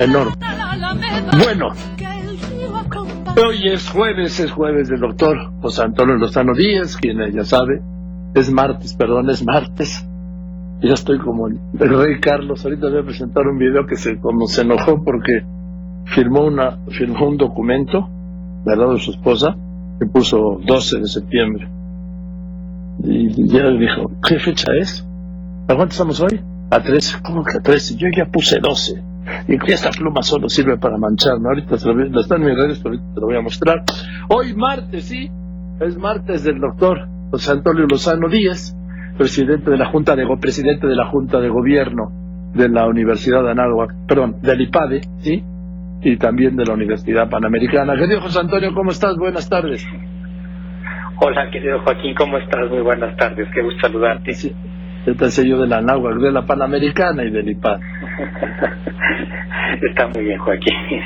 enorme. Bueno, hoy es jueves, es jueves del doctor José Antonio Lozano Díaz, quien ya sabe, es martes, perdón, es martes. Ya estoy como el, rey Carlos. Ahorita voy a presentar un video que se como se enojó porque firmó una firmó un documento del lado de su esposa que puso 12 de septiembre. Y ya dijo, ¿qué fecha es? ¿A cuánto estamos hoy? A 13. ¿Cómo que a 13? Yo ya puse 12. Y esta pluma solo sirve para mancharme. Ahorita se lo, está en mis redes, pero ahorita te lo voy a mostrar. Hoy martes, sí, es martes del doctor José Antonio Lozano Díaz, presidente de la Junta de, presidente de la Junta de Gobierno de la Universidad de Anáhuac, perdón, del IPADE, ¿sí? Y también de la Universidad Panamericana. Querido José Antonio, ¿cómo estás? Buenas tardes. Hola, querido Joaquín, ¿cómo estás? Muy buenas tardes, qué gusto saludarte. Sí, te yo de la Anáhuac, de la Panamericana y del IPADE. Está muy bien, Joaquín.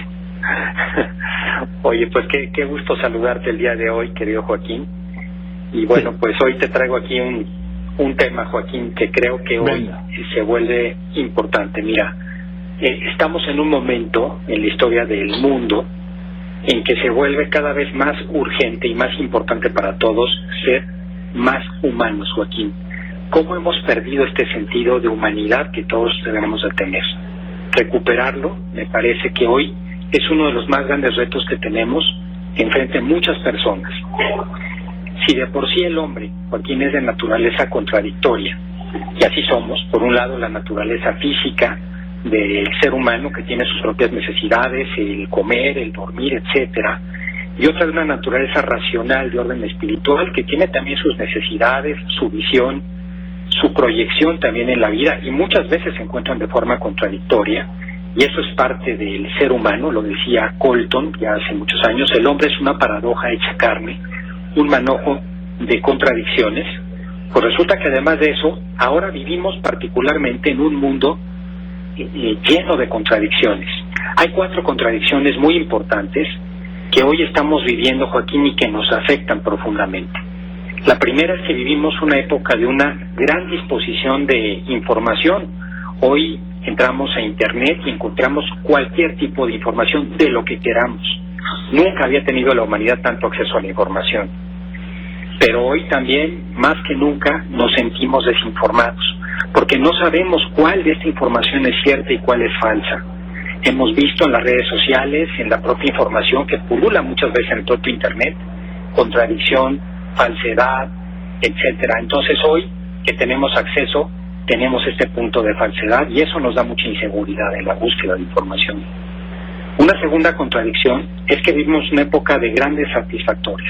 Oye, pues qué, qué gusto saludarte el día de hoy, querido Joaquín. Y bueno, pues hoy te traigo aquí un, un tema, Joaquín, que creo que hoy se vuelve importante. Mira, eh, estamos en un momento en la historia del mundo en que se vuelve cada vez más urgente y más importante para todos ser más humanos, Joaquín. ¿Cómo hemos perdido este sentido de humanidad que todos debemos de tener? Recuperarlo, me parece que hoy es uno de los más grandes retos que tenemos enfrente a muchas personas. Si de por sí el hombre, Joaquín, es de naturaleza contradictoria, y así somos, por un lado la naturaleza física del ser humano que tiene sus propias necesidades, el comer, el dormir, etcétera, y otra es una naturaleza racional de orden espiritual que tiene también sus necesidades, su visión, su proyección también en la vida y muchas veces se encuentran de forma contradictoria y eso es parte del ser humano, lo decía Colton ya hace muchos años, el hombre es una paradoja hecha carne un manojo de contradicciones, pues resulta que además de eso, ahora vivimos particularmente en un mundo eh, eh, lleno de contradicciones. Hay cuatro contradicciones muy importantes que hoy estamos viviendo, Joaquín, y que nos afectan profundamente. La primera es que vivimos una época de una gran disposición de información. Hoy entramos a Internet y encontramos cualquier tipo de información de lo que queramos. Nunca había tenido la humanidad tanto acceso a la información. Pero hoy también, más que nunca, nos sentimos desinformados, porque no sabemos cuál de esta información es cierta y cuál es falsa. Hemos visto en las redes sociales, en la propia información que pulula muchas veces en propio Internet, contradicción, falsedad, etcétera. Entonces hoy que tenemos acceso, tenemos este punto de falsedad y eso nos da mucha inseguridad en la búsqueda de información. Una segunda contradicción es que vivimos una época de grandes satisfactores.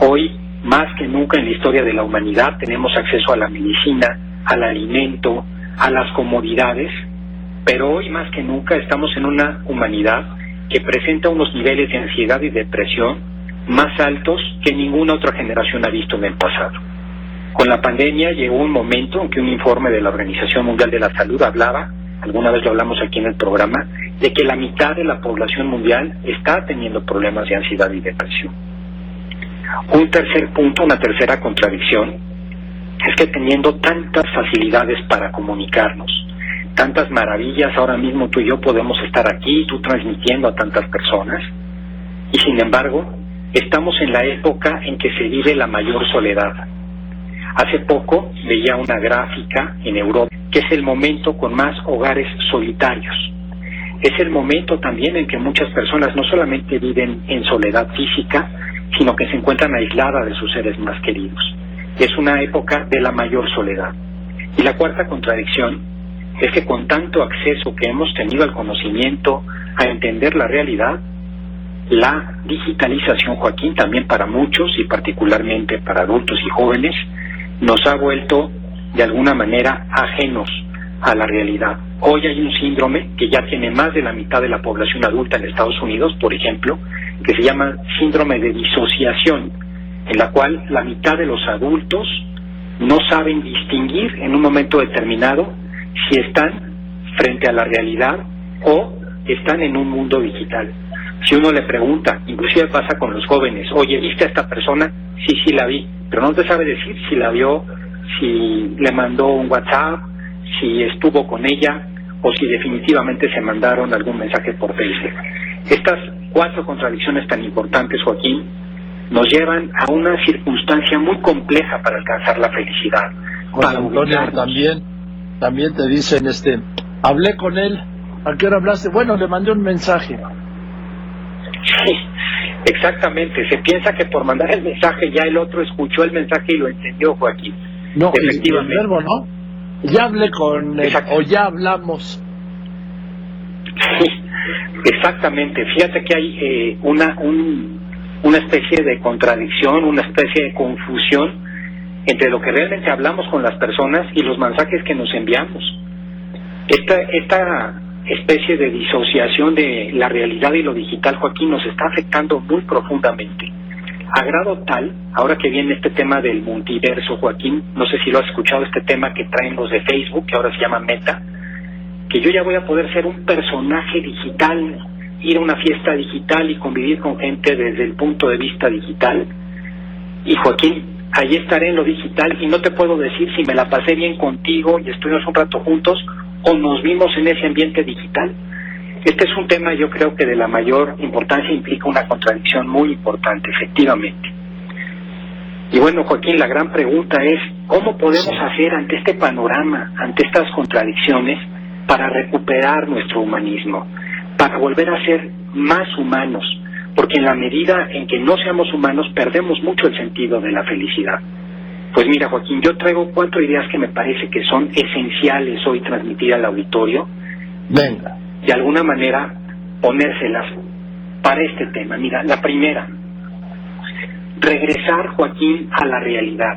Hoy, más que nunca en la historia de la humanidad, tenemos acceso a la medicina, al alimento, a las comodidades, pero hoy más que nunca estamos en una humanidad que presenta unos niveles de ansiedad y depresión más altos que ninguna otra generación ha visto en el pasado. Con la pandemia llegó un momento en que un informe de la Organización Mundial de la Salud hablaba alguna vez lo hablamos aquí en el programa, de que la mitad de la población mundial está teniendo problemas de ansiedad y depresión. Un tercer punto, una tercera contradicción, es que teniendo tantas facilidades para comunicarnos, tantas maravillas, ahora mismo tú y yo podemos estar aquí, tú transmitiendo a tantas personas, y sin embargo, estamos en la época en que se vive la mayor soledad. Hace poco veía una gráfica en Europa que es el momento con más hogares solitarios. Es el momento también en que muchas personas no solamente viven en soledad física, sino que se encuentran aisladas de sus seres más queridos. Es una época de la mayor soledad. Y la cuarta contradicción es que con tanto acceso que hemos tenido al conocimiento, a entender la realidad, la digitalización, Joaquín, también para muchos y particularmente para adultos y jóvenes, nos ha vuelto de alguna manera ajenos a la realidad. Hoy hay un síndrome que ya tiene más de la mitad de la población adulta en Estados Unidos, por ejemplo, que se llama síndrome de disociación, en la cual la mitad de los adultos no saben distinguir en un momento determinado si están frente a la realidad o están en un mundo digital. Si uno le pregunta, inclusive pasa con los jóvenes, oye, ¿viste a esta persona? Sí, sí la vi, pero no te sabe decir si la vio si le mandó un WhatsApp, si estuvo con ella o si definitivamente se mandaron algún mensaje por Facebook. Estas cuatro contradicciones tan importantes, Joaquín, nos llevan a una circunstancia muy compleja para alcanzar la felicidad. para Antonio, también, también te dicen, este, hablé con él, ¿a qué hora hablaste? Bueno, le mandé un mensaje. Sí, exactamente. Se piensa que por mandar el mensaje ya el otro escuchó el mensaje y lo entendió, Joaquín. No, efectivamente. El verbo, ¿no? Ya hablé con él, o ya hablamos. Sí, exactamente. Fíjate que hay eh, una, un, una especie de contradicción, una especie de confusión entre lo que realmente hablamos con las personas y los mensajes que nos enviamos. Esta, esta especie de disociación de la realidad y lo digital, Joaquín, nos está afectando muy profundamente. A tal, ahora que viene este tema del multiverso, Joaquín, no sé si lo has escuchado, este tema que traen los de Facebook, que ahora se llama Meta, que yo ya voy a poder ser un personaje digital, ir a una fiesta digital y convivir con gente desde el punto de vista digital. Y Joaquín, ahí estaré en lo digital y no te puedo decir si me la pasé bien contigo y estuvimos un rato juntos o nos vimos en ese ambiente digital. Este es un tema yo creo que de la mayor importancia implica una contradicción muy importante, efectivamente. Y bueno, Joaquín, la gran pregunta es, ¿cómo podemos hacer ante este panorama, ante estas contradicciones, para recuperar nuestro humanismo, para volver a ser más humanos? Porque en la medida en que no seamos humanos, perdemos mucho el sentido de la felicidad. Pues mira, Joaquín, yo traigo cuatro ideas que me parece que son esenciales hoy transmitir al auditorio. Venga. De alguna manera ponérselas para este tema. Mira, la primera, regresar, Joaquín, a la realidad.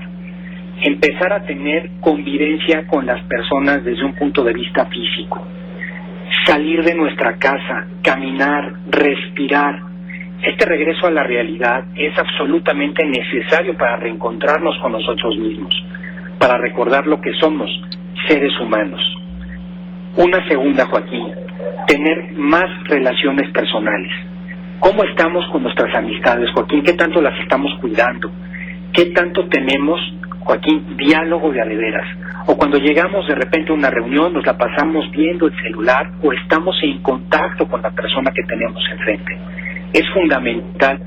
Empezar a tener convivencia con las personas desde un punto de vista físico. Salir de nuestra casa, caminar, respirar, este regreso a la realidad es absolutamente necesario para reencontrarnos con nosotros mismos, para recordar lo que somos, seres humanos. Una segunda, Joaquín, tener más relaciones personales. ¿Cómo estamos con nuestras amistades, Joaquín? ¿Qué tanto las estamos cuidando? ¿Qué tanto tenemos, Joaquín, diálogo de adeveras? O cuando llegamos de repente a una reunión, nos la pasamos viendo el celular o estamos en contacto con la persona que tenemos enfrente es fundamental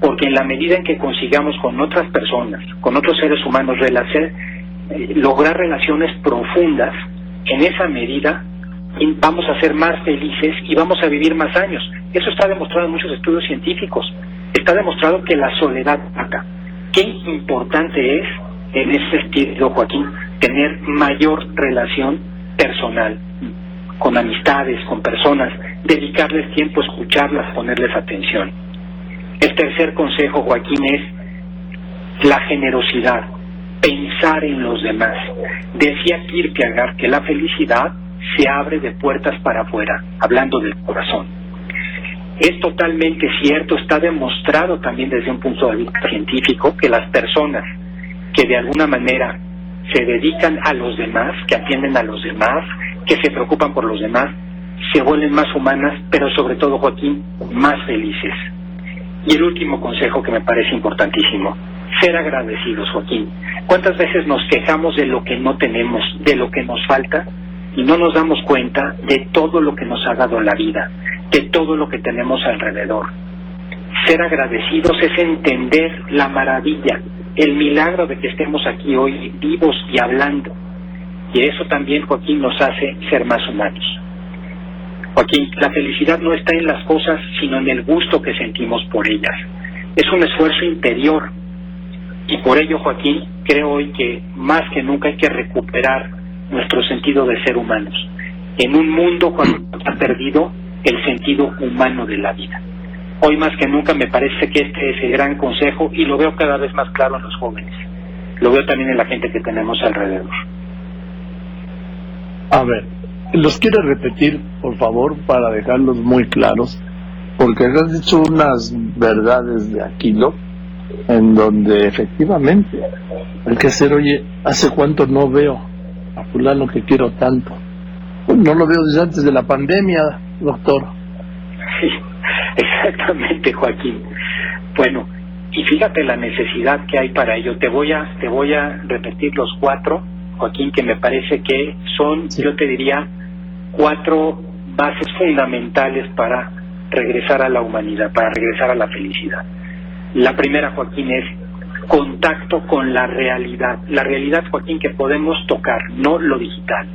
porque en la medida en que consigamos con otras personas, con otros seres humanos, eh, lograr relaciones profundas, en esa medida vamos a ser más felices y vamos a vivir más años. Eso está demostrado en muchos estudios científicos. Está demostrado que la soledad mata. Qué importante es, en ese sentido, Joaquín, tener mayor relación personal con amistades, con personas, dedicarles tiempo, escucharlas, ponerles atención. El tercer consejo, Joaquín, es la generosidad, pensar en los demás. Decía Kierkegaard que la felicidad se abre de puertas para afuera, hablando del corazón. Es totalmente cierto, está demostrado también desde un punto de vista científico que las personas que de alguna manera se dedican a los demás, que atienden a los demás, que se preocupan por los demás, se vuelven más humanas, pero sobre todo, Joaquín, más felices. Y el último consejo que me parece importantísimo, ser agradecidos, Joaquín. ¿Cuántas veces nos quejamos de lo que no tenemos, de lo que nos falta, y no nos damos cuenta de todo lo que nos ha dado la vida, de todo lo que tenemos alrededor? Ser agradecidos es entender la maravilla, el milagro de que estemos aquí hoy vivos y hablando y eso también, Joaquín, nos hace ser más humanos. Joaquín, la felicidad no está en las cosas, sino en el gusto que sentimos por ellas. Es un esfuerzo interior. Y por ello, Joaquín, creo hoy que más que nunca hay que recuperar nuestro sentido de ser humanos. En un mundo cuando ha perdido el sentido humano de la vida. Hoy más que nunca me parece que este es el gran consejo y lo veo cada vez más claro en los jóvenes. Lo veo también en la gente que tenemos alrededor. A ver, los quiero repetir, por favor, para dejarlos muy claros, porque has dicho unas verdades de Aquilo, en donde efectivamente hay que hacer, oye, ¿hace cuánto no veo a fulano que quiero tanto? Pues no lo veo desde antes de la pandemia, doctor. Sí, exactamente, Joaquín. Bueno, y fíjate la necesidad que hay para ello. Te voy a, te voy a repetir los cuatro Joaquín, que me parece que son, yo te diría, cuatro bases fundamentales para regresar a la humanidad, para regresar a la felicidad. La primera, Joaquín, es contacto con la realidad. La realidad, Joaquín, que podemos tocar, no lo digital.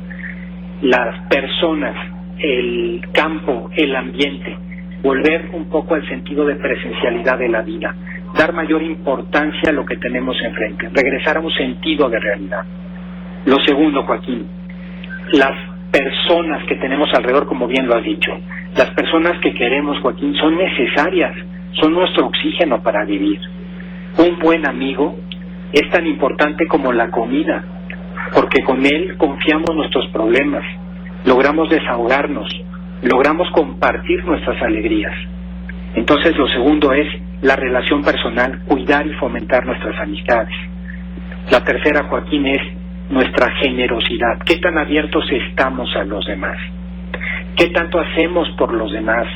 Las personas, el campo, el ambiente, volver un poco al sentido de presencialidad de la vida, dar mayor importancia a lo que tenemos enfrente, regresar a un sentido de realidad. Lo segundo, Joaquín, las personas que tenemos alrededor, como bien lo has dicho, las personas que queremos, Joaquín, son necesarias, son nuestro oxígeno para vivir. Un buen amigo es tan importante como la comida, porque con él confiamos nuestros problemas, logramos desahogarnos, logramos compartir nuestras alegrías. Entonces lo segundo es la relación personal, cuidar y fomentar nuestras amistades. La tercera, Joaquín, es nuestra generosidad. ¿Qué tan abiertos estamos a los demás? ¿Qué tanto hacemos por los demás?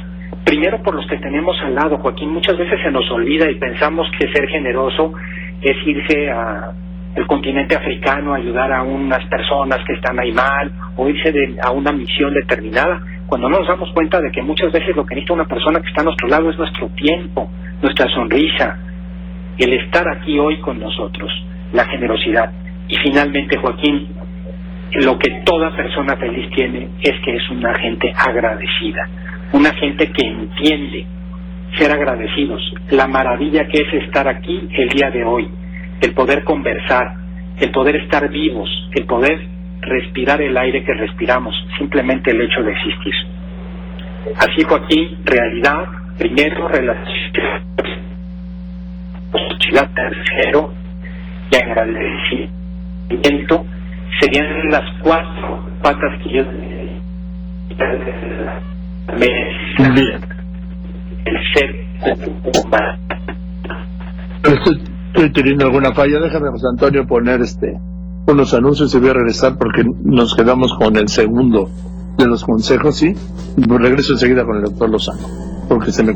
Primero por los que tenemos al lado, Joaquín. Muchas veces se nos olvida y pensamos que ser generoso es irse a el continente africano a ayudar a unas personas que están ahí mal o irse a una misión determinada cuando no nos damos cuenta de que muchas veces lo que necesita una persona que está a nuestro lado es nuestro tiempo, nuestra sonrisa, el estar aquí hoy con nosotros, la generosidad. Y finalmente, Joaquín, lo que toda persona feliz tiene es que es una gente agradecida, una gente que entiende ser agradecidos, la maravilla que es estar aquí el día de hoy, el poder conversar, el poder estar vivos, el poder respirar el aire que respiramos, simplemente el hecho de existir. Así aquí, realidad, primero, relación, tercero, y agradecimiento, serían las cuatro patas que yo me el ser humano. Estoy teniendo alguna falla, déjame José Antonio poner este unos anuncios y voy a regresar porque nos quedamos con el segundo de los consejos, ¿sí? Regreso enseguida con el doctor Lozano, porque se me